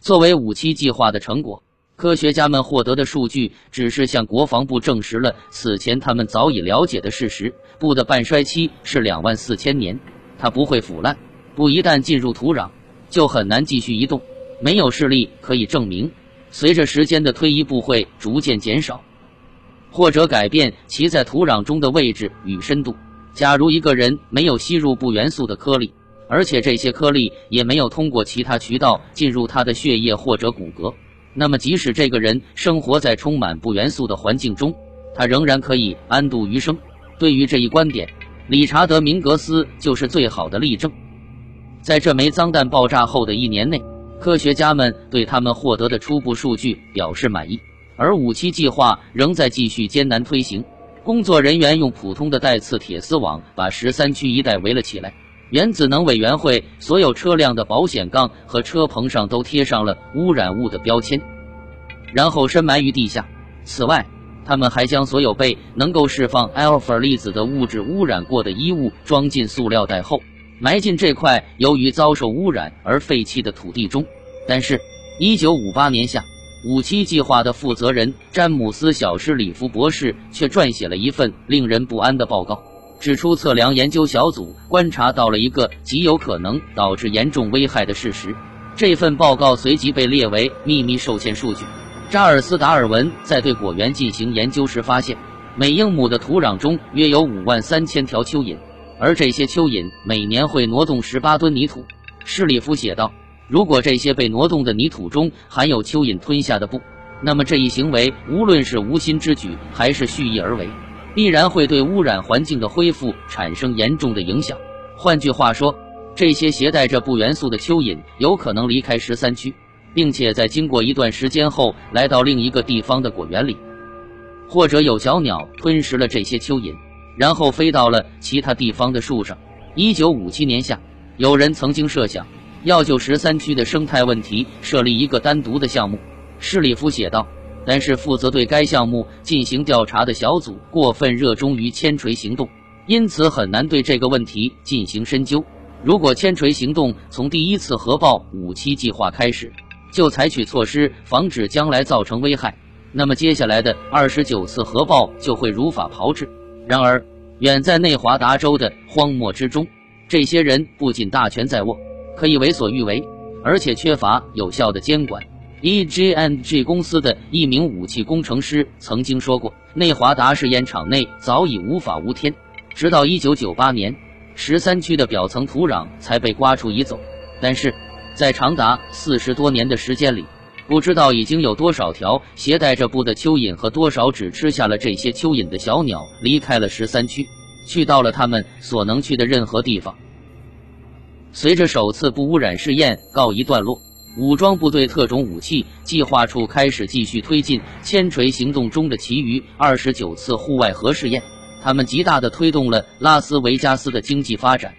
作为五七计划的成果，科学家们获得的数据只是向国防部证实了此前他们早已了解的事实：布的半衰期是两万四千年，它不会腐烂。布一旦进入土壤，就很难继续移动。没有事例可以证明，随着时间的推移，布会逐渐减少，或者改变其在土壤中的位置与深度。假如一个人没有吸入钚元素的颗粒，而且这些颗粒也没有通过其他渠道进入他的血液或者骨骼，那么即使这个人生活在充满不元素的环境中，他仍然可以安度余生。对于这一观点，理查德·明格斯就是最好的例证。在这枚脏弹爆炸后的一年内，科学家们对他们获得的初步数据表示满意，而五七计划仍在继续艰难推行。工作人员用普通的带刺铁丝网把十三区一带围了起来。原子能委员会所有车辆的保险杠和车棚上都贴上了污染物的标签，然后深埋于地下。此外，他们还将所有被能够释放 alpha 粒子的物质污染过的衣物装进塑料袋后，埋进这块由于遭受污染而废弃的土地中。但是，一九五八年夏，五七计划的负责人詹姆斯·小施里夫博士却撰写了一份令人不安的报告。指出，测量研究小组观察到了一个极有可能导致严重危害的事实。这份报告随即被列为秘密受限数据。扎尔斯·达尔文在对果园进行研究时发现，每英亩的土壤中约有五万三千条蚯蚓，而这些蚯蚓每年会挪动十八吨泥土。施里夫写道：“如果这些被挪动的泥土中含有蚯蚓吞下的布，那么这一行为无论是无心之举还是蓄意而为。”必然会对污染环境的恢复产生严重的影响。换句话说，这些携带着不元素的蚯蚓有可能离开十三区，并且在经过一段时间后来到另一个地方的果园里，或者有小鸟吞食了这些蚯蚓，然后飞到了其他地方的树上。一九五七年夏，有人曾经设想要就十三区的生态问题设立一个单独的项目。施里夫写道。但是，负责对该项目进行调查的小组过分热衷于千锤行动，因此很难对这个问题进行深究。如果千锤行动从第一次核爆五七计划开始就采取措施防止将来造成危害，那么接下来的二十九次核爆就会如法炮制。然而，远在内华达州的荒漠之中，这些人不仅大权在握，可以为所欲为，而且缺乏有效的监管。E.G.N.G 公司的一名武器工程师曾经说过：“内华达试验场内早已无法无天。”直到1998年，十三区的表层土壤才被刮出移走。但是，在长达四十多年的时间里，不知道已经有多少条携带着布的蚯蚓和多少只吃下了这些蚯蚓的小鸟离开了十三区，去到了他们所能去的任何地方。随着首次不污染试验告一段落。武装部队特种武器计划处开始继续推进千锤行动中的其余二十九次户外核试验，他们极大地推动了拉斯维加斯的经济发展，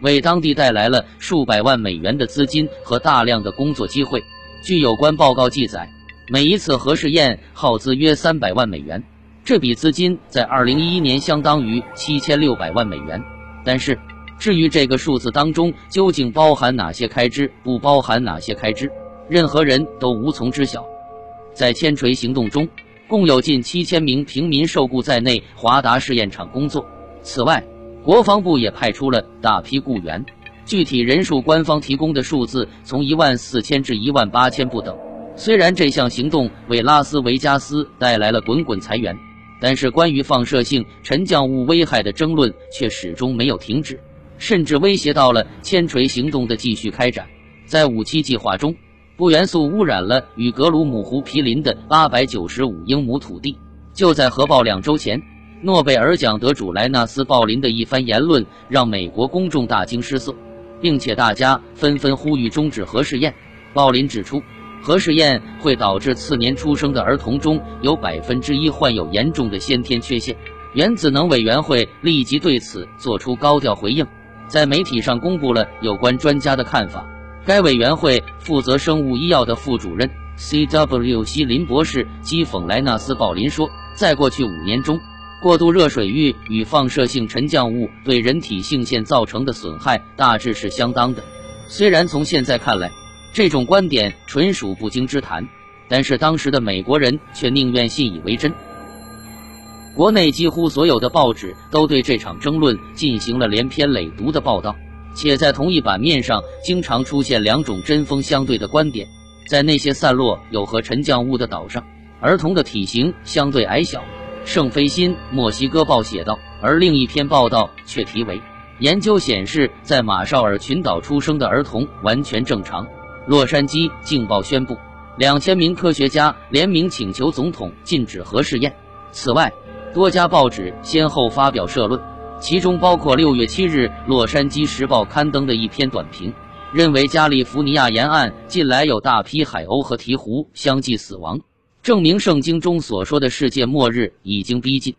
为当地带来了数百万美元的资金和大量的工作机会。据有关报告记载，每一次核试验耗资约三百万美元，这笔资金在二零一一年相当于七千六百万美元。但是，至于这个数字当中究竟包含哪些开支，不包含哪些开支，任何人都无从知晓。在千锤行动中，共有近七千名平民受雇在内华达试验场工作。此外，国防部也派出了大批雇员，具体人数官方提供的数字从一万四千至一万八千不等。虽然这项行动为拉斯维加斯带来了滚滚财源，但是关于放射性沉降物危害的争论却始终没有停止。甚至威胁到了千锤行动的继续开展。在五七计划中，不元素污染了与格鲁姆湖毗邻的八百九十五英亩土地。就在核爆两周前，诺贝尔奖得主莱纳斯·鲍林的一番言论让美国公众大惊失色，并且大家纷纷呼吁终止核试验。鲍林指出，核试验会导致次年出生的儿童中有百分之一患有严重的先天缺陷。原子能委员会立即对此作出高调回应。在媒体上公布了有关专家的看法。该委员会负责生物医药的副主任 C.W. 西林博士讥讽莱纳斯·鲍林说：“在过去五年中，过度热水浴与放射性沉降物对人体性腺造成的损害大致是相当的。虽然从现在看来，这种观点纯属不经之谈，但是当时的美国人却宁愿信以为真。国内几乎所有的报纸都对这场争论进行了连篇累牍的报道，且在同一版面上经常出现两种针锋相对的观点。在那些散落有和沉降物的岛上，儿童的体型相对矮小。圣菲辛墨西哥报写道，而另一篇报道却题为“研究显示，在马绍尔群岛出生的儿童完全正常”。洛杉矶镜报宣布，两千名科学家联名请求总统禁止核试验。此外，多家报纸先后发表社论，其中包括六月七日《洛杉矶时报》刊登的一篇短评。认为加利福尼亚沿岸近来有大批海鸥和鹈鹕相继死亡，证明圣经中所说的世界末日已经逼近。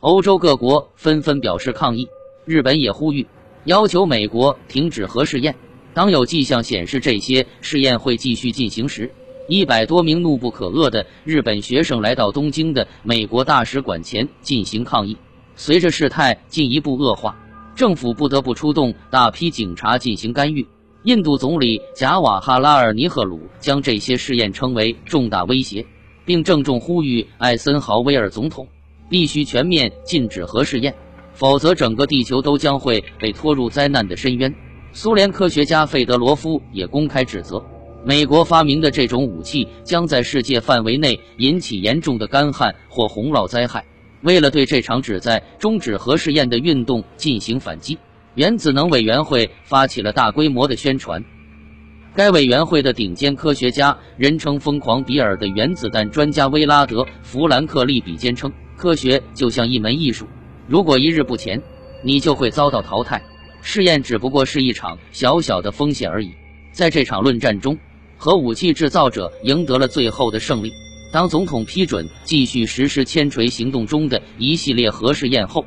欧洲各国纷纷表示抗议，日本也呼吁要求美国停止核试验。当有迹象显示这些试验会继续进行时，一百多名怒不可遏的日本学生来到东京的美国大使馆前进行抗议。随着事态进一步恶化，政府不得不出动大批警察进行干预。印度总理贾瓦哈拉尔·尼赫鲁将这些试验称为重大威胁，并郑重呼吁艾森豪威尔总统必须全面禁止核试验，否则整个地球都将会被拖入灾难的深渊。苏联科学家费德罗夫也公开指责，美国发明的这种武器将在世界范围内引起严重的干旱或洪涝灾害。为了对这场旨在终止核试验的运动进行反击。原子能委员会发起了大规模的宣传。该委员会的顶尖科学家，人称“疯狂比尔”的原子弹专家威拉德·弗兰克利比坚称：“科学就像一门艺术，如果一日不前，你就会遭到淘汰。试验只不过是一场小小的风险而已。”在这场论战中，核武器制造者赢得了最后的胜利。当总统批准继续实施千锤行动中的一系列核试验后。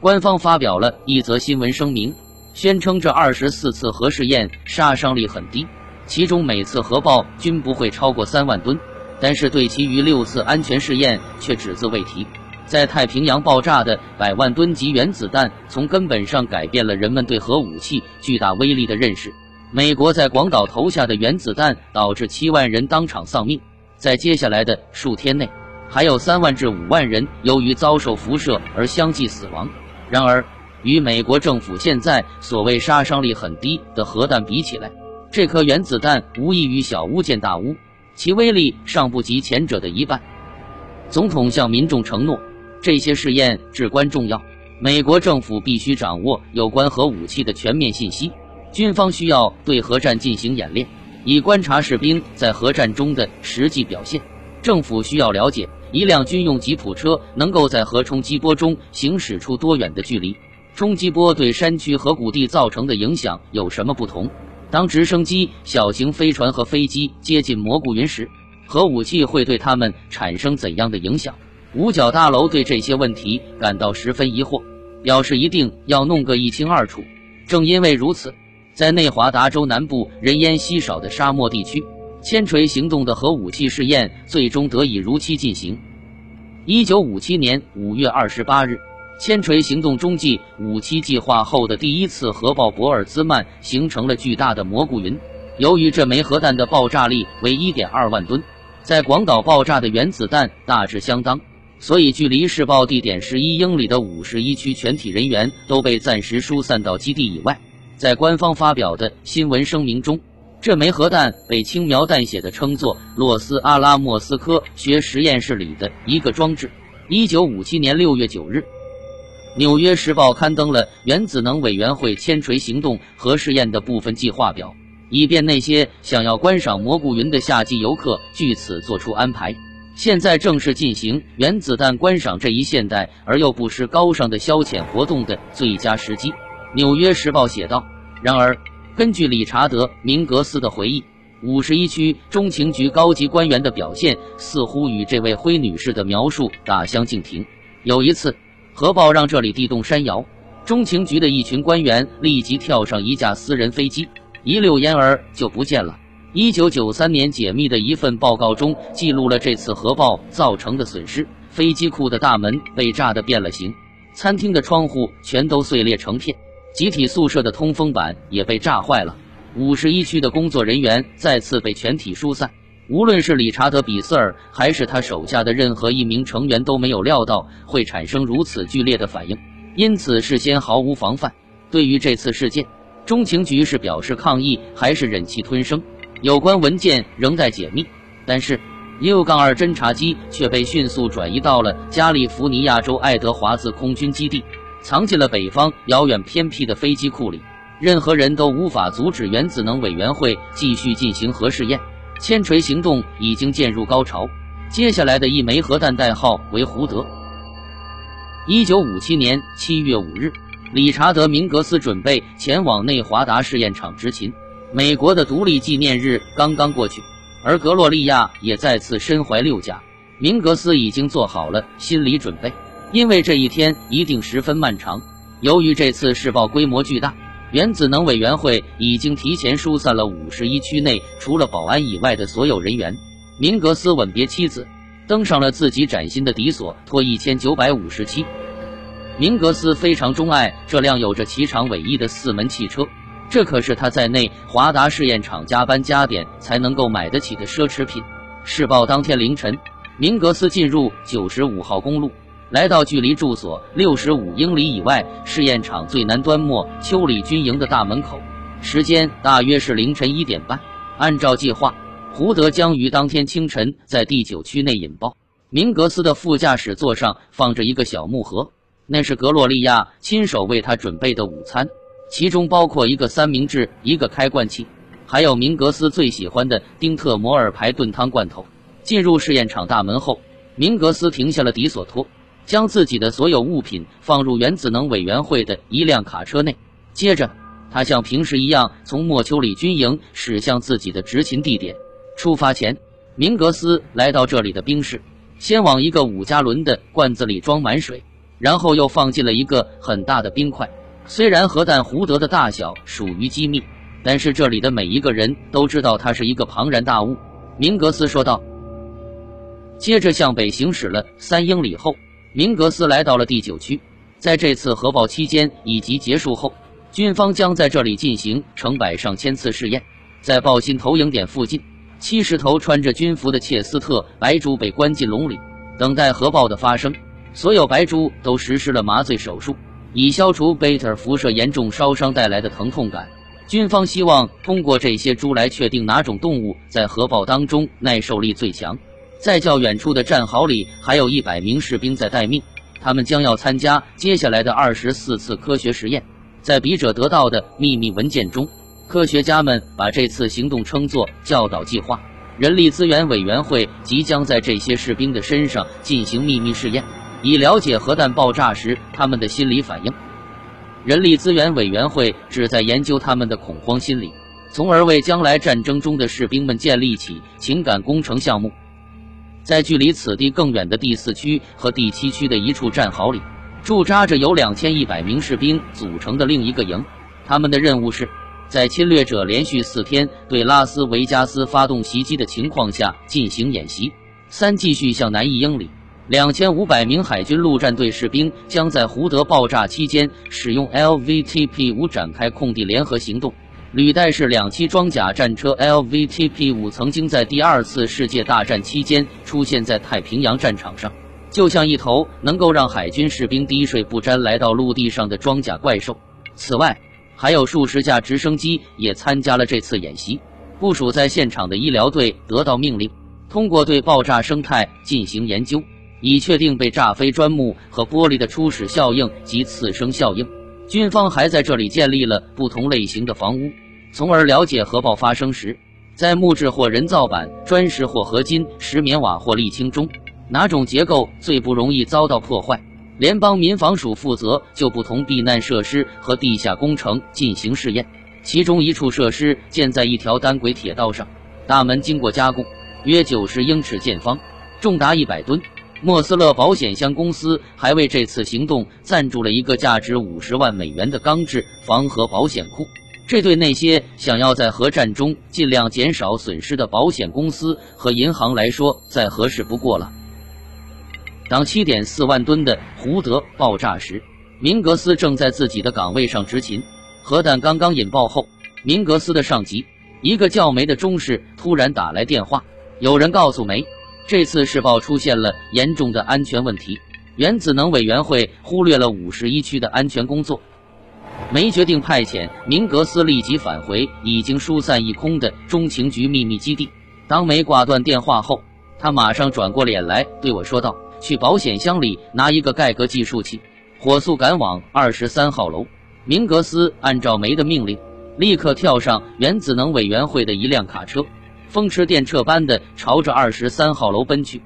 官方发表了一则新闻声明，宣称这二十四次核试验杀伤力很低，其中每次核爆均不会超过三万吨。但是对其余六次安全试验却只字未提。在太平洋爆炸的百万吨级原子弹，从根本上改变了人们对核武器巨大威力的认识。美国在广岛投下的原子弹导致七万人当场丧命，在接下来的数天内，还有三万至五万人由于遭受辐射而相继死亡。然而，与美国政府现在所谓杀伤力很低的核弹比起来，这颗原子弹无异于小巫见大巫，其威力尚不及前者的一半。总统向民众承诺，这些试验至关重要，美国政府必须掌握有关核武器的全面信息，军方需要对核战进行演练，以观察士兵在核战中的实际表现。政府需要了解。一辆军用吉普车能够在核冲击波中行驶出多远的距离？冲击波对山区和谷地造成的影响有什么不同？当直升机、小型飞船和飞机接近蘑菇云时，核武器会对它们产生怎样的影响？五角大楼对这些问题感到十分疑惑，表示一定要弄个一清二楚。正因为如此，在内华达州南部人烟稀少的沙漠地区。千锤行动的核武器试验最终得以如期进行。一九五七年五月二十八日，千锤行动中继五期计划后的第一次核爆博尔兹曼形成了巨大的蘑菇云。由于这枚核弹的爆炸力为一点二万吨，在广岛爆炸的原子弹大致相当，所以距离试爆地点十一英里的五十一区全体人员都被暂时疏散到基地以外。在官方发表的新闻声明中。这枚核弹被轻描淡写的称作洛斯阿拉莫斯科学实验室里的一个装置。一九五七年六月九日，《纽约时报》刊登了原子能委员会千锤行动核试验的部分计划表，以便那些想要观赏蘑菇云的夏季游客据此做出安排。现在正是进行原子弹观赏这一现代而又不失高尚的消遣活动的最佳时机，《纽约时报》写道。然而。根据理查德·明格斯的回忆，五十一区中情局高级官员的表现似乎与这位灰女士的描述大相径庭。有一次，核爆让这里地动山摇，中情局的一群官员立即跳上一架私人飞机，一溜烟儿就不见了。一九九三年解密的一份报告中记录了这次核爆造成的损失：飞机库的大门被炸得变了形，餐厅的窗户全都碎裂成片。集体宿舍的通风板也被炸坏了，五十一区的工作人员再次被全体疏散。无论是理查德·比斯尔还是他手下的任何一名成员都没有料到会产生如此剧烈的反应，因此事先毫无防范。对于这次事件，中情局是表示抗议还是忍气吞声？有关文件仍在解密。但是，U- 二侦察机却被迅速转移到了加利福尼亚州爱德华兹空军基地，藏进了北方遥远偏僻的飞机库里。任何人都无法阻止原子能委员会继续进行核试验。千锤行动已经渐入高潮，接下来的一枚核弹代号为“胡德”。一九五七年七月五日，理查德·明格斯准备前往内华达试验场执勤。美国的独立纪念日刚刚过去，而格洛利亚也再次身怀六甲。明格斯已经做好了心理准备，因为这一天一定十分漫长。由于这次试爆规模巨大。原子能委员会已经提前疏散了五十一区内除了保安以外的所有人员。明格斯吻别妻子，登上了自己崭新的迪索托一千九百五十七。明格斯非常钟爱这辆有着奇长尾翼的四门汽车，这可是他在内华达试验场加班加点才能够买得起的奢侈品。试爆当天凌晨，明格斯进入九十五号公路。来到距离住所六十五英里以外试验场最南端莫丘里军营的大门口，时间大约是凌晨一点半。按照计划，胡德将于当天清晨在第九区内引爆。明格斯的副驾驶座上放着一个小木盒，那是格洛利亚亲手为他准备的午餐，其中包括一个三明治、一个开罐器，还有明格斯最喜欢的丁特摩尔牌炖汤罐头。进入试验场大门后，明格斯停下了迪索托。将自己的所有物品放入原子能委员会的一辆卡车内，接着他像平时一样从莫丘里军营驶向自己的执勤地点。出发前，明格斯来到这里的冰室，先往一个五加仑的罐子里装满水，然后又放进了一个很大的冰块。虽然核弹胡德的大小属于机密，但是这里的每一个人都知道它是一个庞然大物。明格斯说道。接着向北行驶了三英里后。明格斯来到了第九区，在这次核爆期间以及结束后，军方将在这里进行成百上千次试验。在爆心投影点附近，七十头穿着军服的切斯特白猪被关进笼里，等待核爆的发生。所有白猪都实施了麻醉手术，以消除贝塔辐射严重烧伤带来的疼痛感。军方希望通过这些猪来确定哪种动物在核爆当中耐受力最强。在较远处的战壕里，还有一百名士兵在待命，他们将要参加接下来的二十四次科学实验。在笔者得到的秘密文件中，科学家们把这次行动称作“教导计划”。人力资源委员会即将在这些士兵的身上进行秘密试验，以了解核弹爆炸时他们的心理反应。人力资源委员会旨在研究他们的恐慌心理，从而为将来战争中的士兵们建立起情感工程项目。在距离此地更远的第四区和第七区的一处战壕里，驻扎着由两千一百名士兵组成的另一个营。他们的任务是在侵略者连续四天对拉斯维加斯发动袭击的情况下进行演习。三、继续向南一英里，两千五百名海军陆战队士兵将在胡德爆炸期间使用 LVTP 五展开空地联合行动。履带式两栖装甲战车 LVTP 五曾经在第二次世界大战期间出现在太平洋战场上，就像一头能够让海军士兵滴水不沾来到陆地上的装甲怪兽。此外，还有数十架直升机也参加了这次演习。部署在现场的医疗队得到命令，通过对爆炸生态进行研究，以确定被炸飞砖木和玻璃的初始效应及次生效应。军方还在这里建立了不同类型的房屋。从而了解核爆发生时，在木质或人造板、砖石或合金、石棉瓦或沥青中，哪种结构最不容易遭到破坏。联邦民防署负责就不同避难设施和地下工程进行试验。其中一处设施建在一条单轨铁道上，大门经过加工，约九十英尺见方，重达一百吨。莫斯勒保险箱公司还为这次行动赞助了一个价值五十万美元的钢制防核保险库。这对那些想要在核战中尽量减少损失的保险公司和银行来说，再合适不过了。当七点四万吨的胡德爆炸时，明格斯正在自己的岗位上执勤。核弹刚刚引爆后，明格斯的上级，一个叫梅的中士突然打来电话，有人告诉梅，这次试爆出现了严重的安全问题，原子能委员会忽略了五十一区的安全工作。梅决定派遣明格斯立即返回已经疏散一空的中情局秘密基地。当梅挂断电话后，他马上转过脸来对我说道：“去保险箱里拿一个盖格计数器，火速赶往二十三号楼。”明格斯按照梅的命令，立刻跳上原子能委员会的一辆卡车，风驰电掣般的朝着二十三号楼奔去。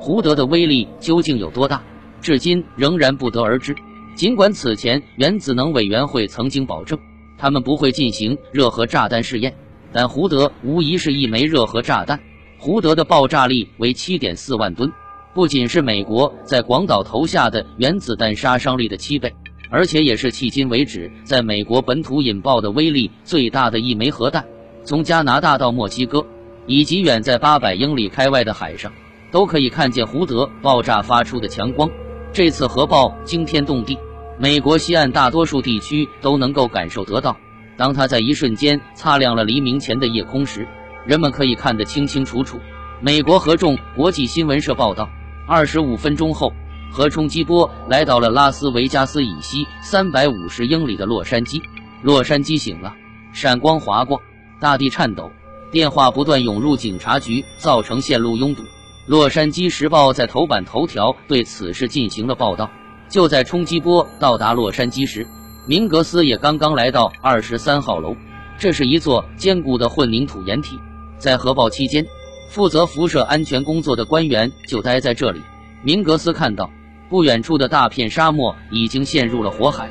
胡德的威力究竟有多大，至今仍然不得而知。尽管此前原子能委员会曾经保证他们不会进行热核炸弹试验，但胡德无疑是一枚热核炸弹。胡德的爆炸力为七点四万吨，不仅是美国在广岛投下的原子弹杀伤力的七倍，而且也是迄今为止在美国本土引爆的威力最大的一枚核弹。从加拿大到墨西哥，以及远在八百英里开外的海上，都可以看见胡德爆炸发出的强光。这次核爆惊天动地，美国西岸大多数地区都能够感受得到。当它在一瞬间擦亮了黎明前的夜空时，人们可以看得清清楚楚。美国合众国际新闻社报道，二十五分钟后，核冲击波来到了拉斯维加斯以西三百五十英里的洛杉矶。洛杉矶醒了，闪光划过，大地颤抖，电话不断涌入警察局，造成线路拥堵。《洛杉矶时报》在头版头条对此事进行了报道。就在冲击波到达洛杉矶时，明格斯也刚刚来到二十三号楼。这是一座坚固的混凝土掩体。在核爆期间，负责辐射安全工作的官员就待在这里。明格斯看到不远处的大片沙漠已经陷入了火海。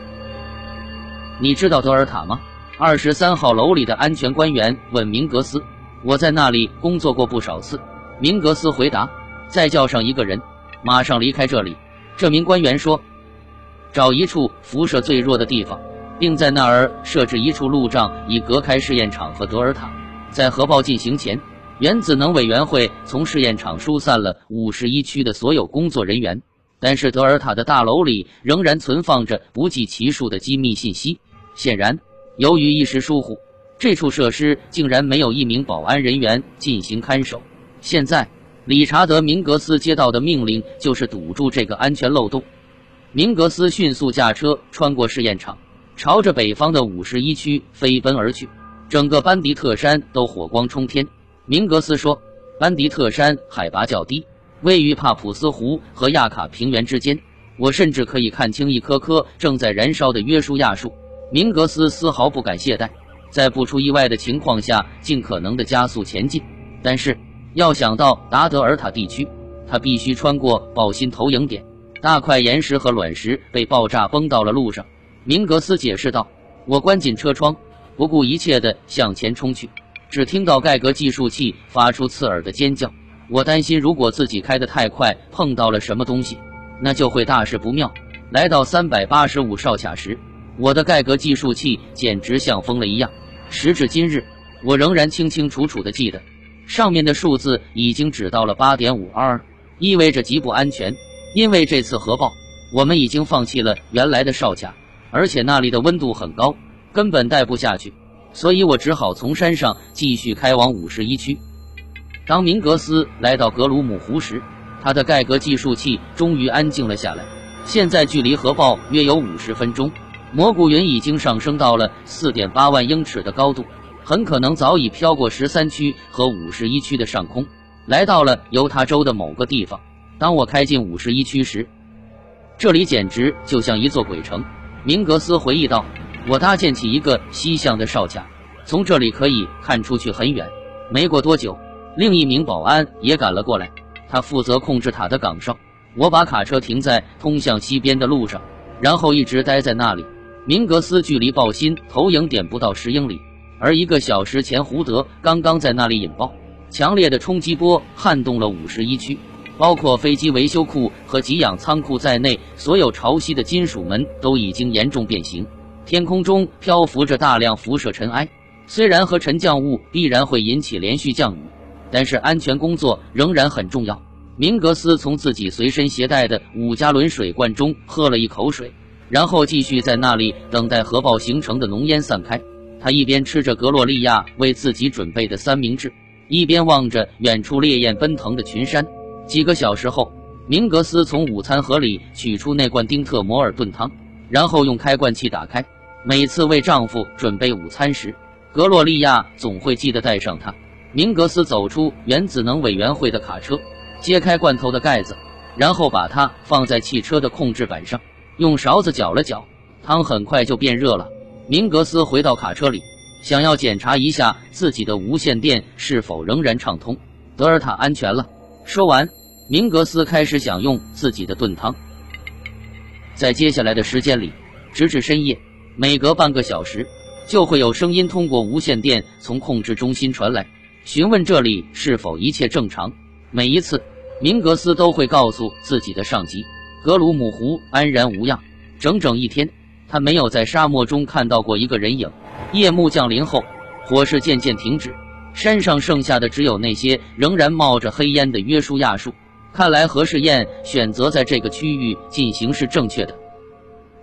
你知道德尔塔吗？二十三号楼里的安全官员问明格斯。我在那里工作过不少次。明格斯回答：“再叫上一个人，马上离开这里。”这名官员说：“找一处辐射最弱的地方，并在那儿设置一处路障，以隔开试验场和德尔塔。在核爆进行前，原子能委员会从试验场疏散了五十一区的所有工作人员，但是德尔塔的大楼里仍然存放着不计其数的机密信息。显然，由于一时疏忽，这处设施竟然没有一名保安人员进行看守。”现在，理查德·明格斯接到的命令就是堵住这个安全漏洞。明格斯迅速驾车穿过试验场，朝着北方的五十一区飞奔而去。整个班迪特山都火光冲天。明格斯说：“班迪特山海拔较低，位于帕普斯湖和亚卡平原之间。我甚至可以看清一棵棵正在燃烧的约书亚树。”明格斯丝毫不敢懈怠，在不出意外的情况下，尽可能的加速前进。但是。要想到达德尔塔地区，他必须穿过爆心投影点，大块岩石和卵石被爆炸崩到了路上。明格斯解释道：“我关紧车窗，不顾一切地向前冲去，只听到盖格计数器发出刺耳的尖叫。我担心，如果自己开得太快，碰到了什么东西，那就会大事不妙。”来到三百八十五哨卡时，我的盖格计数器简直像疯了一样。时至今日，我仍然清清楚楚地记得。上面的数字已经指到了八点五二意味着极不安全。因为这次核爆，我们已经放弃了原来的哨卡，而且那里的温度很高，根本待不下去。所以我只好从山上继续开往五十一区。当明格斯来到格鲁姆湖时，他的盖格计数器终于安静了下来。现在距离核爆约有五十分钟，蘑菇云已经上升到了四点八万英尺的高度。很可能早已飘过十三区和五十一区的上空，来到了犹他州的某个地方。当我开进五十一区时，这里简直就像一座鬼城。明格斯回忆道：“我搭建起一个西向的哨卡，从这里可以看出去很远。”没过多久，另一名保安也赶了过来，他负责控制塔的岗哨。我把卡车停在通向西边的路上，然后一直待在那里。明格斯距离爆心投影点不到十英里。而一个小时前，胡德刚刚在那里引爆，强烈的冲击波撼动了五十一区，包括飞机维修库和给养仓库在内，所有潮汐的金属门都已经严重变形。天空中漂浮着大量辐射尘埃，虽然和沉降物必然会引起连续降雨，但是安全工作仍然很重要。明格斯从自己随身携带的五加仑水罐中喝了一口水，然后继续在那里等待核爆形成的浓烟散开。他一边吃着格洛利亚为自己准备的三明治，一边望着远处烈焰奔腾的群山。几个小时后，明格斯从午餐盒里取出那罐丁特摩尔炖汤，然后用开罐器打开。每次为丈夫准备午餐时，格洛利亚总会记得带上它。明格斯走出原子能委员会的卡车，揭开罐头的盖子，然后把它放在汽车的控制板上，用勺子搅了搅，汤很快就变热了。明格斯回到卡车里，想要检查一下自己的无线电是否仍然畅通。德尔塔安全了。说完，明格斯开始享用自己的炖汤。在接下来的时间里，直至深夜，每隔半个小时就会有声音通过无线电从控制中心传来，询问这里是否一切正常。每一次，明格斯都会告诉自己的上级，格鲁姆湖安然无恙。整整一天。他没有在沙漠中看到过一个人影。夜幕降临后，火势渐渐停止，山上剩下的只有那些仍然冒着黑烟的约书亚树。看来核试验选择在这个区域进行是正确的，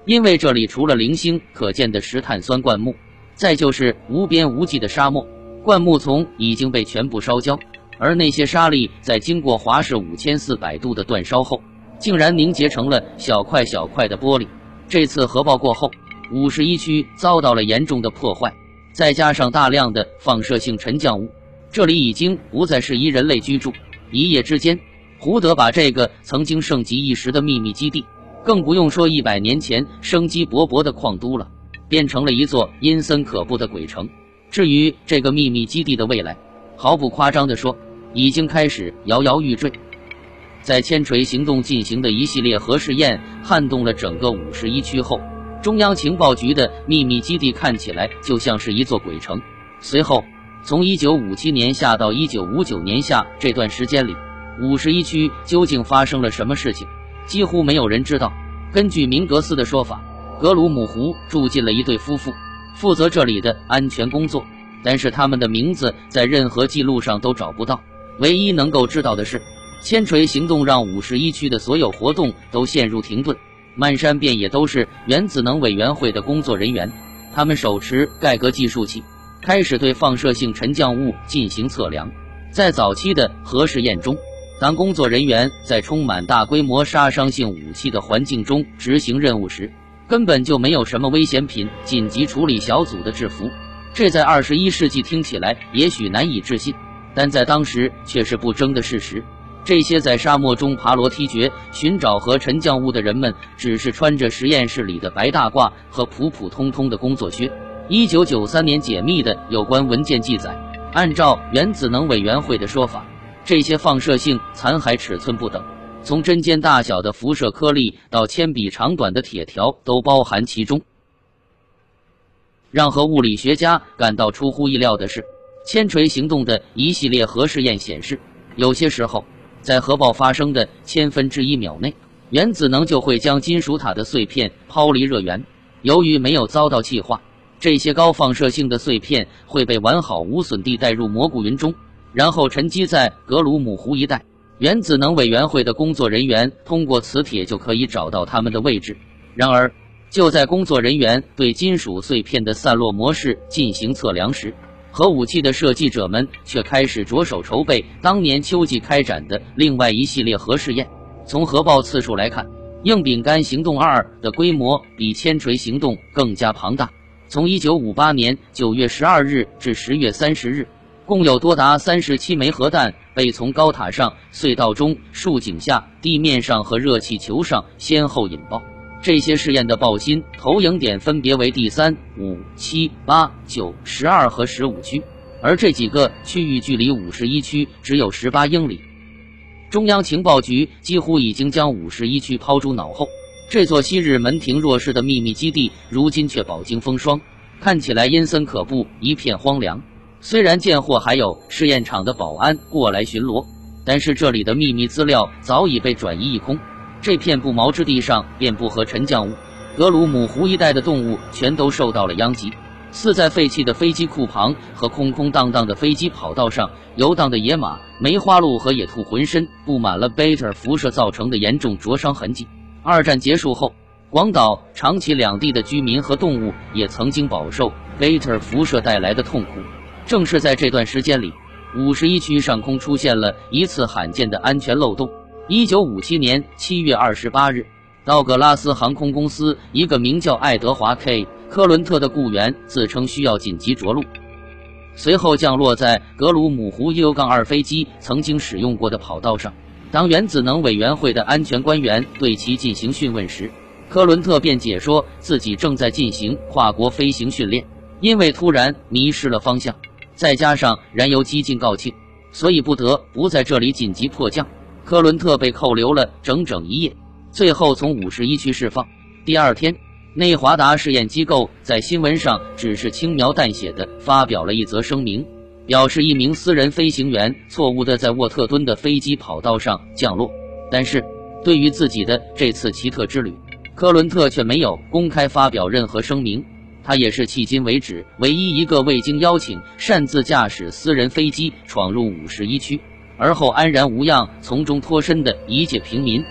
因为这里除了零星可见的石碳酸灌木，再就是无边无际的沙漠。灌木丛已经被全部烧焦，而那些沙粒在经过华氏五千四百度的煅烧后，竟然凝结成了小块小块的玻璃。这次核爆过后，五十一区遭到了严重的破坏，再加上大量的放射性沉降物，这里已经不再适宜人类居住。一夜之间，胡德把这个曾经盛极一时的秘密基地，更不用说一百年前生机勃勃的矿都了，变成了一座阴森可怖的鬼城。至于这个秘密基地的未来，毫不夸张地说，已经开始摇摇欲坠。在千锤行动进行的一系列核试验撼动了整个五十一区后，中央情报局的秘密基地看起来就像是一座鬼城。随后，从一九五七年夏到一九五九年夏这段时间里，五十一区究竟发生了什么事情，几乎没有人知道。根据明格斯的说法，格鲁姆湖住进了一对夫妇，负责这里的安全工作，但是他们的名字在任何记录上都找不到。唯一能够知道的是。千锤行动让五十一区的所有活动都陷入停顿，漫山遍野都是原子能委员会的工作人员，他们手持盖格计数器，开始对放射性沉降物进行测量。在早期的核试验中，当工作人员在充满大规模杀伤性武器的环境中执行任务时，根本就没有什么危险品紧急处理小组的制服。这在二十一世纪听起来也许难以置信，但在当时却是不争的事实。这些在沙漠中爬罗梯穴寻找和沉降物的人们，只是穿着实验室里的白大褂和普普通通的工作靴。一九九三年解密的有关文件记载，按照原子能委员会的说法，这些放射性残骸尺寸不等，从针尖大小的辐射颗粒到铅笔长短的铁条都包含其中。让和物理学家感到出乎意料的是，千锤行动的一系列核试验显示，有些时候。在核爆发生的千分之一秒内，原子能就会将金属塔的碎片抛离热源。由于没有遭到气化，这些高放射性的碎片会被完好无损地带入蘑菇云中，然后沉积在格鲁姆湖一带。原子能委员会的工作人员通过磁铁就可以找到它们的位置。然而，就在工作人员对金属碎片的散落模式进行测量时，核武器的设计者们却开始着手筹备当年秋季开展的另外一系列核试验。从核爆次数来看，硬饼干行动二的规模比千锤行动更加庞大。从1958年9月12日至10月30日，共有多达37枚核弹被从高塔上、隧道中、竖井下、地面上和热气球上先后引爆。这些试验的爆心投影点分别为第三、五、七、八、九、十二和十五区，而这几个区域距离五十一区只有十八英里。中央情报局几乎已经将五十一区抛诸脑后，这座昔日门庭若市的秘密基地，如今却饱经风霜，看起来阴森可怖，一片荒凉。虽然见货还有试验场的保安过来巡逻，但是这里的秘密资料早已被转移一空。这片不毛之地上遍布和沉降物，格鲁姆湖一带的动物全都受到了殃及。似在废弃的飞机库旁和空空荡荡的飞机跑道上游荡的野马、梅花鹿和野兔，浑身布满了贝塔辐射造成的严重灼伤痕迹。二战结束后，广岛、长崎两地的居民和动物也曾经饱受贝特辐射带来的痛苦。正是在这段时间里，五十一区上空出现了一次罕见的安全漏洞。一九五七年七月二十八日，道格拉斯航空公司一个名叫爱德华 ·K· 科伦特的雇员自称需要紧急着陆，随后降落在格鲁姆湖 U-2 飞机曾经使用过的跑道上。当原子能委员会的安全官员对其进行讯问时，科伦特便解说自己正在进行跨国飞行训练，因为突然迷失了方向，再加上燃油几近告罄，所以不得不在这里紧急迫降。科伦特被扣留了整整一夜，最后从五十一区释放。第二天，内华达试验机构在新闻上只是轻描淡写的发表了一则声明。表示一名私人飞行员错误的在沃特敦的飞机跑道上降落，但是对于自己的这次奇特之旅，科伦特却没有公开发表任何声明。他也是迄今为止唯一一个未经邀请擅自驾驶私人飞机闯入五十一区，而后安然无恙从中脱身的一介平民。